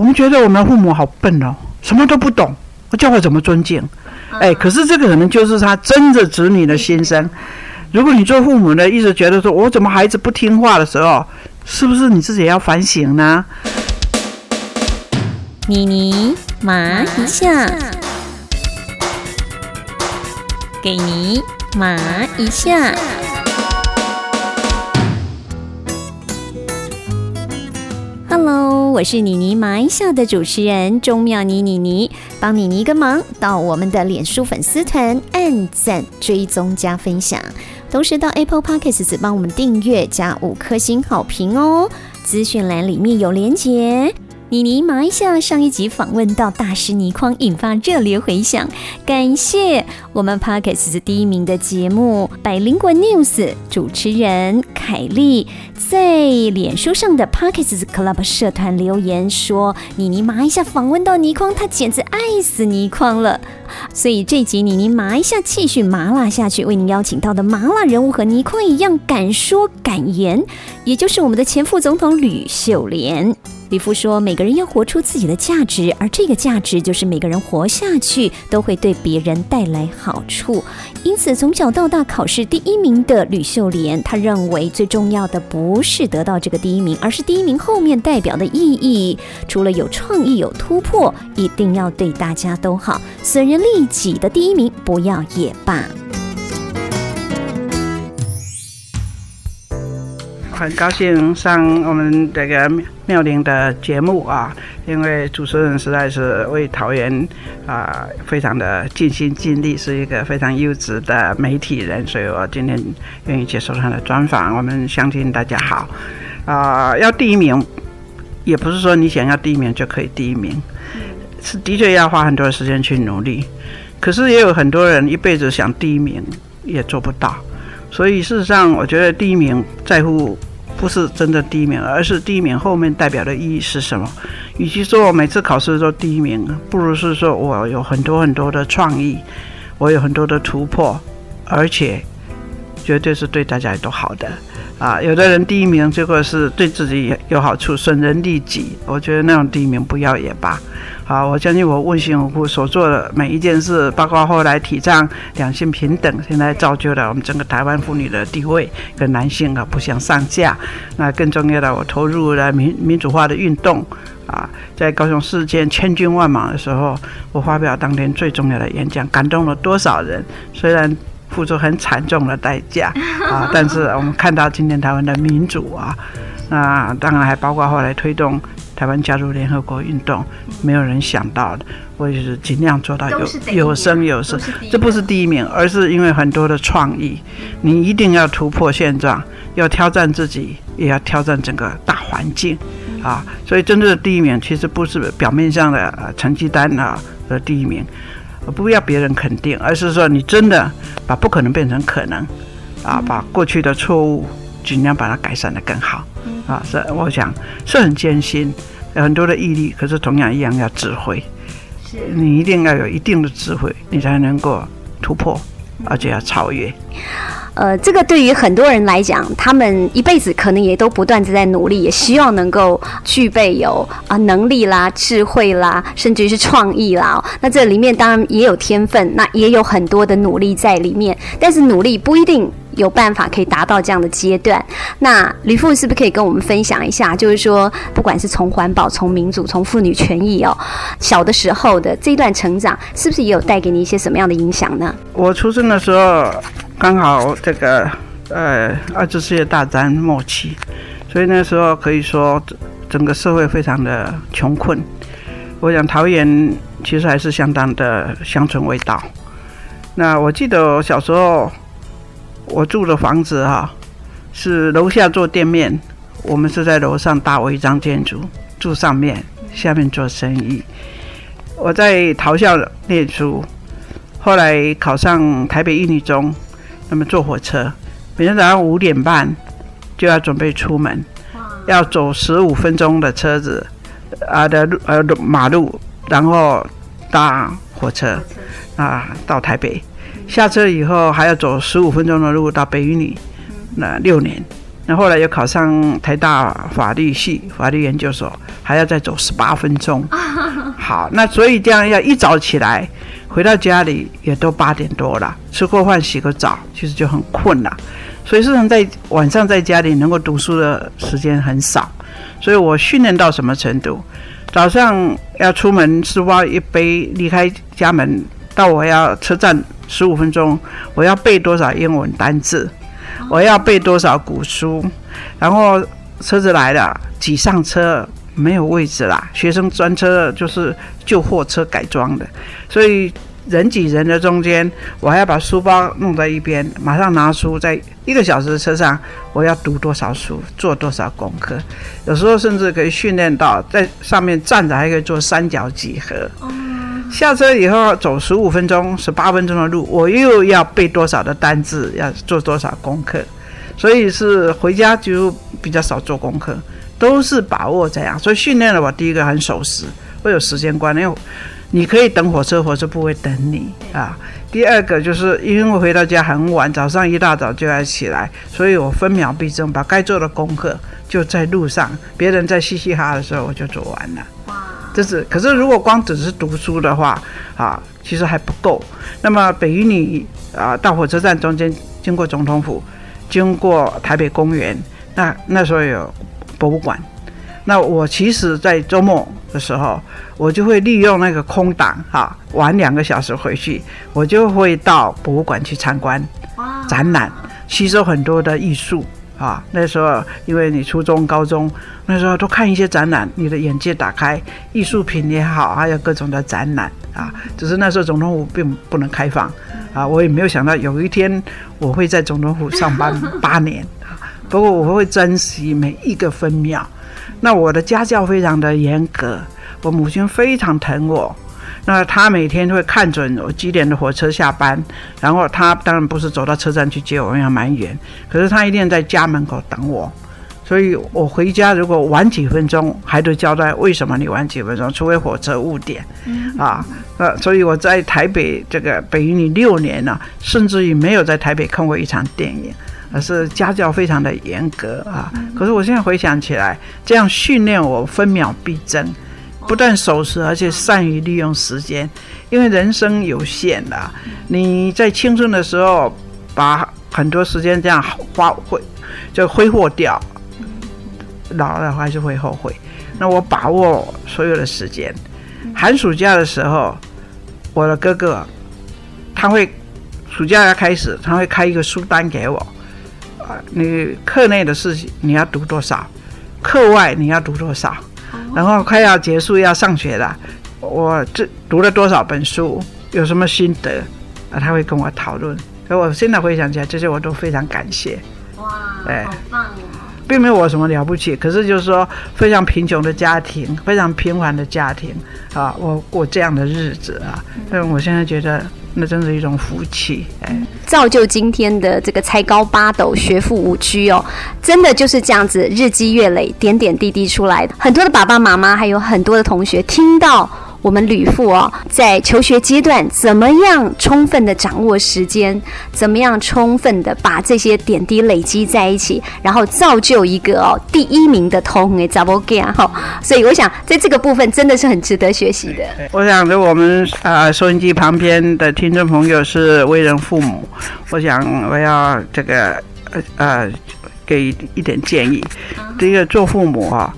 我们觉得我们的父母好笨哦，什么都不懂，我教我怎么尊敬。哎，可是这个可能就是他真的子女的心声。如果你做父母的一直觉得说我怎么孩子不听话的时候，是不是你自己也要反省呢？妮妮麻一下，给你麻一下。我是妮妮麻一下的主持人钟妙妮妮妮，帮妮妮一个忙，到我们的脸书粉丝团按赞、追踪、加分享，同时到 Apple Podcasts 帮我们订阅加五颗星好评哦。资讯栏里面有连结。妮妮麻一下，上一集访问到大师倪匡，引发热烈回响。感谢我们 Parkes 第一名的节目《百灵果 News》主持人凯丽，在脸书上的 Parkes Club 社团留言说：“妮妮麻一下访问到倪匡，他简直爱死倪匡了。”所以这集妮妮麻一下继续麻辣下去，为您邀请到的麻辣人物和倪匡一样敢说敢言，也就是我们的前副总统吕秀莲。李夫说：“每个人要活出自己的价值，而这个价值就是每个人活下去都会对别人带来好处。因此，从小到大考试第一名的吕秀莲，他认为最重要的不是得到这个第一名，而是第一名后面代表的意义。除了有创意、有突破，一定要对大家都好，损人利己的第一名不要也罢。”很高兴上我们这个妙龄的节目啊，因为主持人实在是为桃园啊非常的尽心尽力，是一个非常优质的媒体人，所以我今天愿意接受他的专访。我们相信大家好啊，要第一名，也不是说你想要第一名就可以第一名，是的确要花很多时间去努力。可是也有很多人一辈子想第一名也做不到，所以事实上，我觉得第一名在乎。不是真的第一名，而是第一名后面代表的意义是什么？与其说我每次考试都第一名，不如是说我有很多很多的创意，我有很多的突破，而且绝对是对大家都好的啊！有的人第一名结果是对自己有好处，损人利己，我觉得那种第一名不要也罢。好，我相信我问心无愧所做的每一件事，包括后来提倡两性平等，现在造就了我们整个台湾妇女的地位跟男性啊不相上下。那更重要的，我投入了民民主化的运动啊，在高雄事件千军万马的时候，我发表当天最重要的演讲，感动了多少人？虽然付出很惨重的代价 啊，但是我们看到今天台湾的民主啊，那当然还包括后来推动。台湾加入联合国运动，没有人想到的，我也是尽量做到有有声有色。这不是第一名，而是因为很多的创意，你一定要突破现状，要挑战自己，也要挑战整个大环境啊！所以真正的第一名，其实不是表面上的成绩单啊的第一名，不要别人肯定，而是说你真的把不可能变成可能啊，把过去的错误尽量把它改善的更好。啊，是我想是很艰辛，有很多的毅力，可是同样一样要智慧。是，你一定要有一定的智慧，你才能够突破，而且要超越。呃，这个对于很多人来讲，他们一辈子可能也都不断的在努力，也希望能够具备有啊能力啦、智慧啦，甚至于是创意啦。那这里面当然也有天分，那也有很多的努力在里面，但是努力不一定。有办法可以达到这样的阶段，那吕父是不是可以跟我们分享一下？就是说，不管是从环保、从民主、从妇女权益哦，小的时候的这一段成长，是不是也有带给你一些什么样的影响呢？我出生的时候刚好这个呃二次世界大战末期，所以那时候可以说整个社会非常的穷困。我想桃园其实还是相当的乡村味道。那我记得我小时候。我住的房子哈，是楼下做店面，我们是在楼上搭违章建筑，住上面，下面做生意。我在桃校念书，后来考上台北一女中，那么坐火车，每天早上五点半就要准备出门，要走十五分钟的车子啊的路呃马路，然后搭火车啊到台北。下车以后还要走十五分钟的路到北云里，那六年，那后来又考上台大法律系法律研究所，还要再走十八分钟。好，那所以这样要一早起来，回到家里也都八点多了，吃过饭洗个澡，其实就很困了。所以，事实上在晚上在家里能够读书的时间很少。所以我训练到什么程度？早上要出门，是挖一杯，离开家门到我要车站十五分钟，我要背多少英文单字？我要背多少古书？然后车子来了，挤上车没有位置啦。学生专车就是旧货车改装的，所以。人挤人的中间，我还要把书包弄在一边，马上拿书，在一个小时的车上，我要读多少书，做多少功课，有时候甚至可以训练到在上面站着，还可以做三角几何。下车以后走十五分钟、十八分钟的路，我又要背多少的单字，要做多少功课，所以是回家就比较少做功课，都是把握这样，所以训练了我第一个很守时，会有时间观，念。你可以等火车，火车不会等你啊。第二个就是因为我回到家很晚，早上一大早就要起来，所以我分秒必争，把该做的功课就在路上，别人在嘻嘻哈的时候我就做完了。哇！这是，可是如果光只是读书的话啊，其实还不够。那么北一女啊，到火车站中间经过总统府，经过台北公园，那那时候有博物馆。那我其实，在周末的时候，我就会利用那个空档，哈，晚两个小时回去，我就会到博物馆去参观展览，吸收很多的艺术啊。那时候，因为你初中、高中那时候都看一些展览，你的眼界打开，艺术品也好，还有各种的展览啊。只是那时候总统府并不能开放啊，我也没有想到有一天我会在总统府上班八年啊。不过我会珍惜每一个分秒。那我的家教非常的严格，我母亲非常疼我。那他每天会看准我几点的火车下班，然后他当然不是走到车站去接我，因为蛮远。可是他一定在家门口等我，所以我回家如果晚几分钟，还得交代为什么你晚几分钟，除非火车误点啊。那，所以我在台北这个北语六年了，甚至于没有在台北看过一场电影。而是家教非常的严格啊！可是我现在回想起来，这样训练我分秒必争，不但守时，而且善于利用时间。因为人生有限的，你在青春的时候把很多时间这样花会就挥霍掉，老了还是会后悔。那我把握所有的时间，寒暑假的时候，我的哥哥他会暑假要开始，他会开一个书单给我。啊你课内的事情你要读多少？课外你要读多少？然后快要结束要上学了，我这读了多少本书？有什么心得？啊，他会跟我讨论。所以我现在回想起来，这些我都非常感谢。哇，哎，好棒哦！并没有我什么了不起，可是就是说非常贫穷的家庭，非常平凡的家庭啊，我过这样的日子啊，但我现在觉得。那真是一种福气，哎，造就今天的这个才高八斗、学富五车哦，真的就是这样子，日积月累，点点滴滴出来的。很多的爸爸妈妈，还有很多的同学，听到。我们吕父哦，在求学阶段怎么样充分的掌握时间？怎么样充分的把这些点滴累积在一起，然后造就一个哦第一名的通诶，double g a 哈。所以我想在这个部分真的是很值得学习的。我想着我们啊收音机旁边的听众朋友是为人父母，我想我要这个呃呃给一点建议。第一个做父母啊。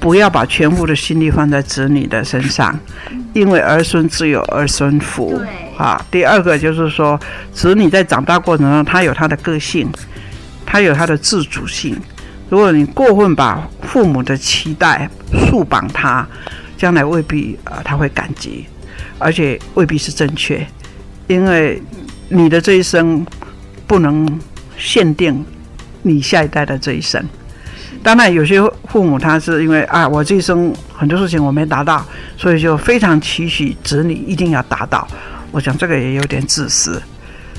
不要把全部的心力放在子女的身上，因为儿孙自有儿孙福。啊，第二个就是说，子女在长大过程中，他有他的个性，他有他的自主性。如果你过分把父母的期待束绑他，将来未必啊他会感激，而且未必是正确，因为你的这一生不能限定你下一代的这一生。当然，有些父母他是因为啊，我这一生很多事情我没达到，所以就非常期许子女一定要达到。我想这个也有点自私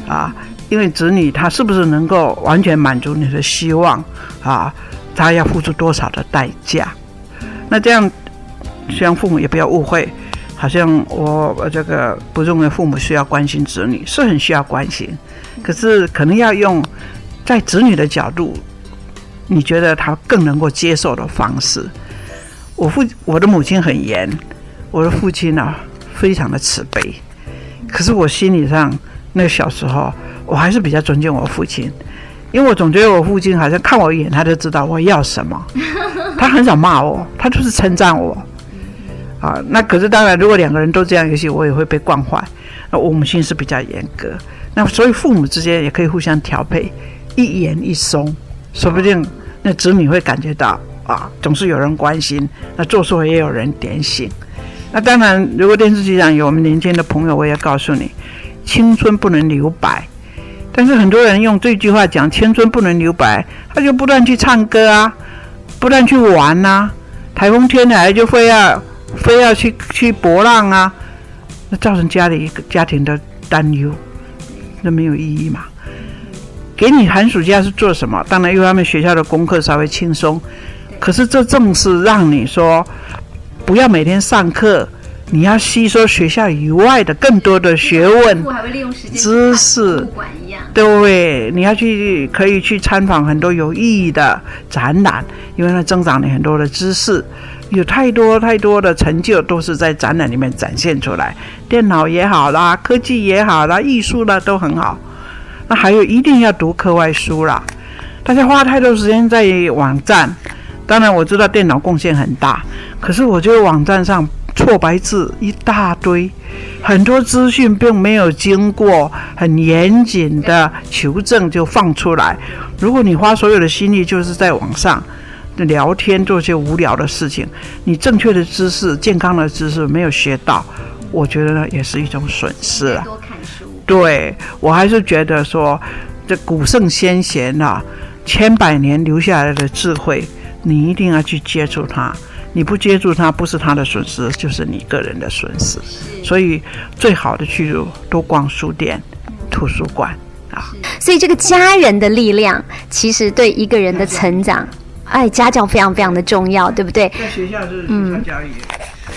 啊，因为子女他是不是能够完全满足你的希望啊？他要付出多少的代价？那这样，希望父母也不要误会，好像我我这个不认为父母需要关心子女，是很需要关心，可是可能要用在子女的角度。你觉得他更能够接受的方式。我父我的母亲很严，我的父亲呢非常的慈悲，可是我心理上那个小时候，我还是比较尊敬我父亲，因为我总觉得我父亲好像看我一眼他就知道我要什么，他很少骂我，他就是称赞我。啊，那可是当然，如果两个人都这样，也许我也会被惯坏。那我母亲是比较严格，那所以父母之间也可以互相调配，一严一松，说不定那子女会感觉到啊，总是有人关心，那做错也有人点醒。那当然，如果电视机上有我们年轻的朋友，我也告诉你，青春不能留白。但是很多人用这句话讲青春不能留白，他就不断去唱歌啊，不断去玩呐，台风天来就非要。非要去去搏浪啊，那造成家里一个家庭的担忧，那没有意义嘛？给你寒暑假是做什么？当然，因为他们学校的功课稍微轻松，可是这正是让你说不要每天上课，你要吸收学校以外的更多的学问、知识。对，你要去可以去参访很多有意义的展览，因为它增长你很多的知识。有太多太多的成就都是在展览里面展现出来，电脑也好啦，科技也好啦，艺术啦都很好。那还有一定要读课外书啦。大家花太多时间在网站，当然我知道电脑贡献很大，可是我觉得网站上错白字一大堆，很多资讯并没有经过很严谨的求证就放出来。如果你花所有的心力就是在网上。聊天做些无聊的事情，你正确的知识、健康的知识没有学到，我觉得呢也是一种损失啊。对我还是觉得说，这古圣先贤啊，千百年留下来的智慧，你一定要去接触它。你不接触它，不是他的损失，就是你个人的损失。所以最好的去多逛书店、图书馆啊。所以这个家人的力量，其实对一个人的成长。哎，家教非常非常的重要，对不对？在学校是学校教育，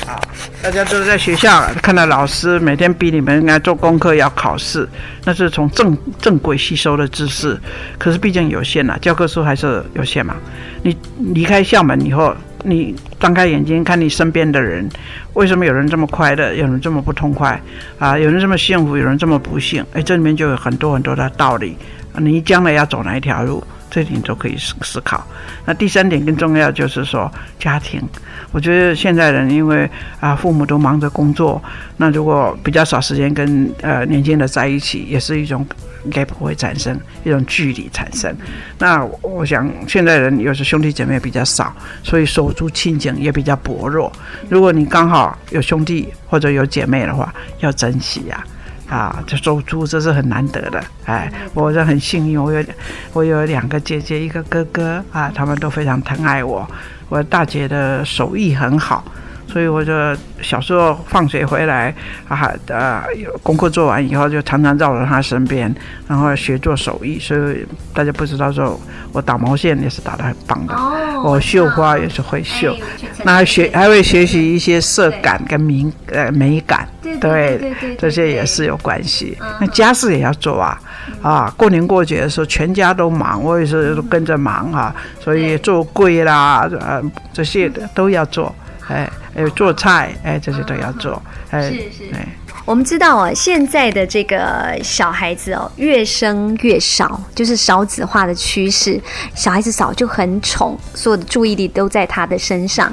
啊，大家都在学校看到老师每天逼你们应该做功课要考试，那是从正正轨吸收的知识，可是毕竟有限呐，教科书还是有限嘛。你离开校门以后，你张开眼睛看你身边的人，为什么有人这么快乐，有人这么不痛快啊？有人这么幸福，有人这么不幸？哎，这里面就有很多很多的道理，你将来要走哪一条路？这点都可以思思考。那第三点更重要，就是说家庭。我觉得现在人因为啊，父母都忙着工作，那如果比较少时间跟呃年轻的在一起，也是一种 gap 会产生一种距离产生。那我想现在人有时兄弟姐妹比较少，所以手足亲情也比较薄弱。如果你刚好有兄弟或者有姐妹的话，要珍惜呀。啊这走猪这是很难得的，哎，我是很幸运，我有我有两个姐姐，一个哥哥啊，他们都非常疼爱我。我大姐的手艺很好。所以我就小时候放学回来啊，呃，功课做完以后就常常绕着他身边，然后学做手艺。所以大家不知道说，我打毛线也是打得很棒的，我绣花也是会绣，那还学还会学习一些色感跟敏呃美感，对，这些也是有关系。那家事也要做啊，啊，过年过节的时候全家都忙，我也是跟着忙哈，所以做柜啦，呃，这些的都要做，哎。还有做菜，哎，这些都要做。哎是是。我们知道啊，现在的这个小孩子哦，越生越少，就是少子化的趋势。小孩子少就很宠，所有的注意力都在他的身上。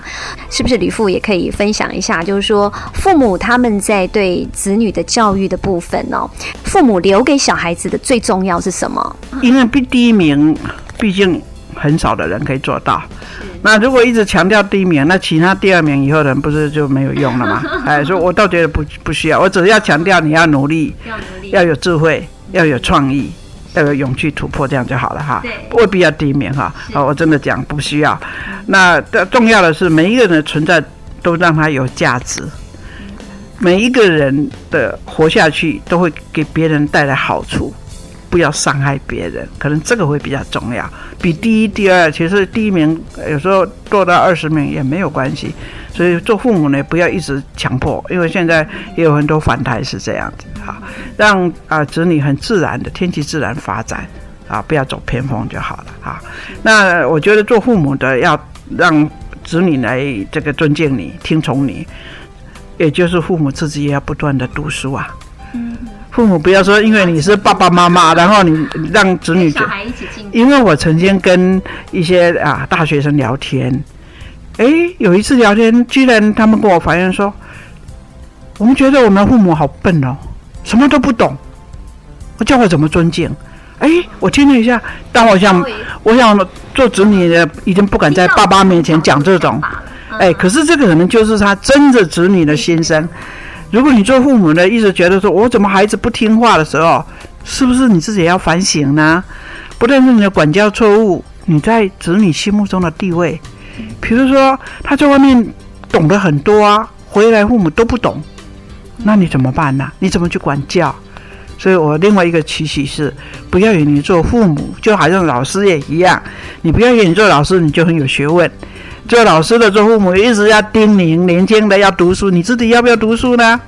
是不是吕父也可以分享一下？就是说，父母他们在对子女的教育的部分哦，父母留给小孩子的最重要是什么？因为第第一名，毕竟很少的人可以做到。那如果一直强调第一名，那其他第二名以后的人不是就没有用了吗？哎，所以我倒觉得不不需要，我只要强调你要努力，要努力，要有智慧，要有创意，要有勇气突破，这样就好了哈。未必要第一名哈。啊，我真的讲不需要。那重要的是每一个人的存在都让他有价值，每一个人的活下去都会给别人带来好处。不要伤害别人，可能这个会比较重要。比第一、第二，其实第一名有时候做到二十名也没有关系。所以做父母呢，不要一直强迫，因为现在也有很多反弹是这样子哈，让啊子女很自然的天气自然发展，啊，不要走偏锋就好了啊。那我觉得做父母的要让子女来这个尊敬你、听从你，也就是父母自己也要不断的读书啊。嗯。父母不要说，因为你是爸爸妈妈，然后你让子女。因为我曾经跟一些啊大学生聊天，哎，有一次聊天，居然他们跟我反映说，我们觉得我们父母好笨哦，什么都不懂，我叫我怎么尊敬？哎，我听了一下，但我想，我想做子女的已经不敢在爸爸面前讲这种，哎，可是这个可能就是他真的子女的心声。如果你做父母的一直觉得说，我怎么孩子不听话的时候，是不是你自己要反省呢？不但是你的管教错误，你在子女心目中的地位，比如说他在外面懂得很多啊，回来父母都不懂，那你怎么办呢？你怎么去管教？所以我另外一个期许是，不要以为你做父母就好像老师也一样，你不要以为你做老师你就很有学问。做老师的、做父母一直要叮咛年轻的要读书，你自己要不要读书呢？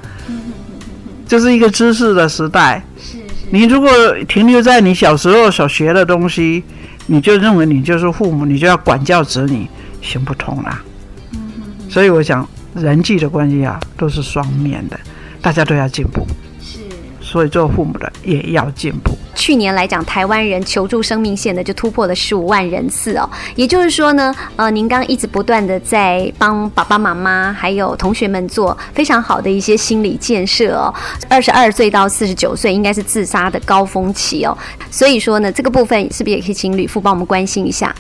这是一个知识的时代。是是。你如果停留在你小时候所学的东西，你就认为你就是父母，你就要管教子女，行不通啦。所以我想，人际的关系啊，都是双面的，大家都要进步。所以做父母的也要进步。去年来讲，台湾人求助生命线的就突破了十五万人次哦。也就是说呢，呃，您刚一直不断的在帮爸爸妈妈还有同学们做非常好的一些心理建设哦。二十二岁到四十九岁应该是自杀的高峰期哦。所以说呢，这个部分是不是也可以请吕父帮我们关心一下？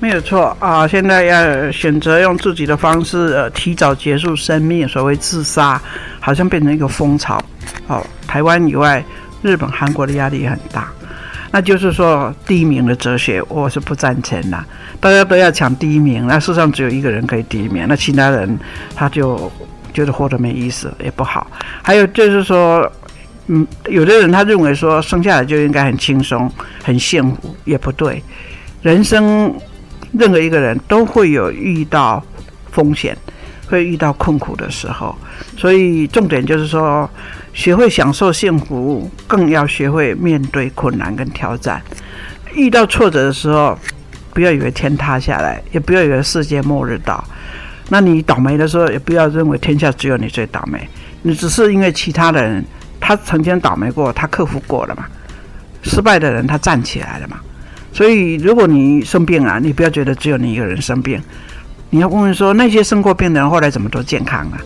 没有错啊，现在要选择用自己的方式呃提早结束生命，所谓自杀，好像变成一个风潮。哦，台湾以外，日本、韩国的压力也很大。那就是说，第一名的哲学，我是不赞成的。大家都要抢第一名，那世上只有一个人可以第一名，那其他人他就觉得活得没意思，也不好。还有就是说，嗯，有的人他认为说生下来就应该很轻松、很幸福，也不对。人生任何一个人都会有遇到风险，会遇到困苦的时候，所以重点就是说。学会享受幸福，更要学会面对困难跟挑战。遇到挫折的时候，不要以为天塌下来，也不要以为世界末日到。那你倒霉的时候，也不要认为天下只有你最倒霉。你只是因为其他的人他曾经倒霉过，他克服过了嘛。失败的人他站起来了嘛。所以，如果你生病啊，你不要觉得只有你一个人生病。你要问问说，那些生过病的人后来怎么都健康了？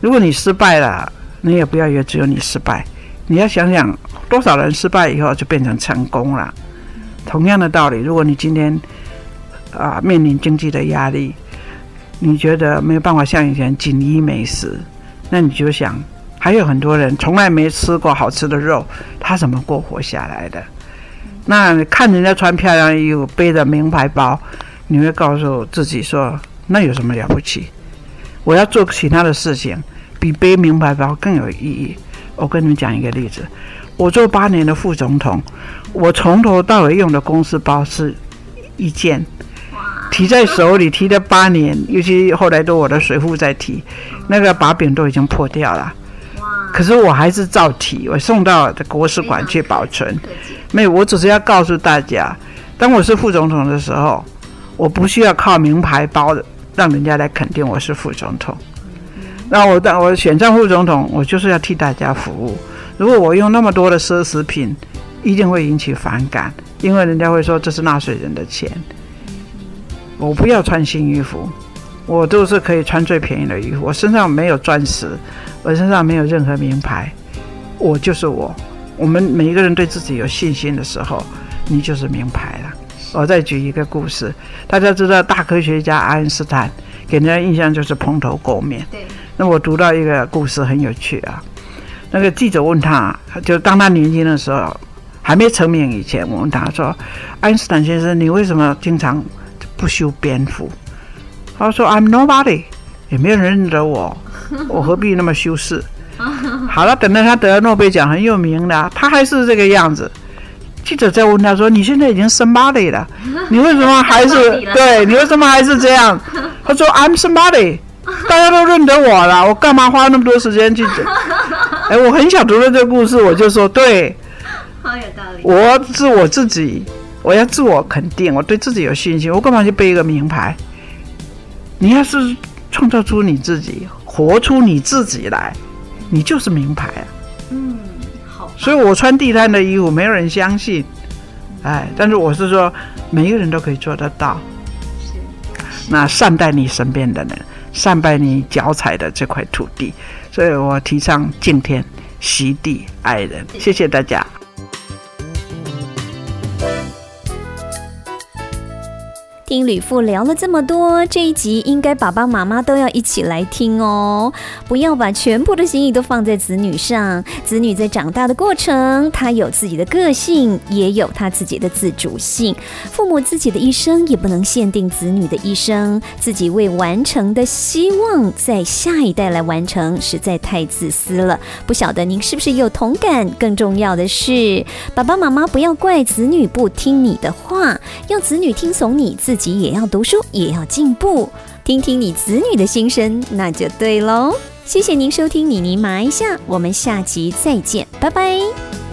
如果你失败了，你也不要以为只有你失败，你要想想多少人失败以后就变成成功了。同样的道理，如果你今天啊面临经济的压力，你觉得没有办法像以前锦衣美食，那你就想还有很多人从来没吃过好吃的肉，他怎么过活下来的？那看人家穿漂亮衣服，背着名牌包，你会告诉自己说那有什么了不起？我要做其他的事情。比背名牌包更有意义。我跟你们讲一个例子，我做八年的副总统，我从头到尾用的公司包是一件，提在手里提了八年，尤其后来都我的水壶在提，那个把柄都已经破掉了。可是我还是照提，我送到国史馆去保存。没有，我只是要告诉大家，当我是副总统的时候，我不需要靠名牌包让人家来肯定我是副总统。那我当我选上副总统，我就是要替大家服务。如果我用那么多的奢侈品，一定会引起反感，因为人家会说这是纳税人的钱。我不要穿新衣服，我都是可以穿最便宜的衣服。我身上没有钻石，我身上没有任何名牌，我就是我。我们每一个人对自己有信心的时候，你就是名牌了。我再举一个故事，大家知道大科学家爱因斯坦，给人家印象就是蓬头垢面。对。那我读到一个故事很有趣啊，那个记者问他，就当他年轻的时候，还没成名以前，我问他说：“爱因斯坦先生，你为什么经常不修边幅？”他说：“I'm nobody，也没有人认得我，我何必那么修饰？”好了，等到他得了诺贝尔奖，很有名的，他还是这个样子。记者再问他说：“你现在已经 somebody 了，你为什么还是对？你为什么还是这样？” 他说：“I'm somebody。”大家都认得我了，我干嘛花那么多时间去？哎，我很想读了这个故事，我就说对，好有道理。我是我自己，我要自我肯定，我对自己有信心，我干嘛去背一个名牌？你要是创造出你自己，活出你自己来，你就是名牌啊！所以我穿地摊的衣服，没有人相信，哎，但是我是说，每一个人都可以做得到。是。那善待你身边的人，善待你脚踩的这块土地，所以我提倡敬天、惜地、爱人。谢谢大家。听吕父聊了这么多，这一集应该爸爸妈妈都要一起来听哦！不要把全部的心意都放在子女上。子女在长大的过程，他有自己的个性，也有他自己的自主性。父母自己的一生也不能限定子女的一生，自己未完成的希望在下一代来完成，实在太自私了。不晓得您是不是有同感？更重要的是，爸爸妈妈不要怪子女不听你的话，要子女听从你自。己也要读书，也要进步，听听你子女的心声，那就对喽。谢谢您收听妮妮麻一下，我们下集再见，拜拜。